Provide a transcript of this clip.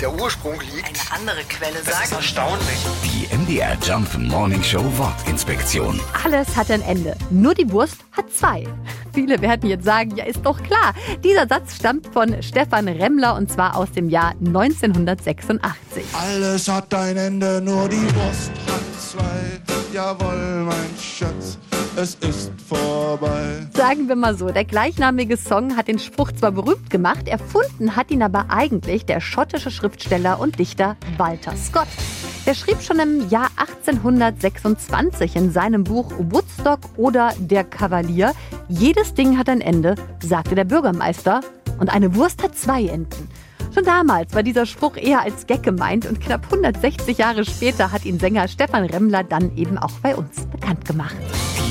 der Ursprung liegt. Eine andere Quelle Das ist sagt. erstaunlich. Die MDR Jump Morning Show Wortinspektion. Alles hat ein Ende. Nur die Wurst hat zwei. Viele werden jetzt sagen, ja, ist doch klar. Dieser Satz stammt von Stefan Remmler und zwar aus dem Jahr 1986. Alles hat ein Ende, nur die Wurst hat zwei. Jawohl, mein Schatz, es ist vorbei. Sagen wir mal so, der gleichnamige Song hat den Spruch zwar berühmt gemacht, erfunden hat ihn aber eigentlich der schottische Schriftsteller und Dichter Walter Scott. Der schrieb schon im Jahr 1826 in seinem Buch Woodstock oder Der Kavalier, jedes Ding hat ein Ende, sagte der Bürgermeister, und eine Wurst hat zwei Enden. Schon damals war dieser Spruch eher als Gag gemeint und knapp 160 Jahre später hat ihn Sänger Stefan Remmler dann eben auch bei uns bekannt gemacht.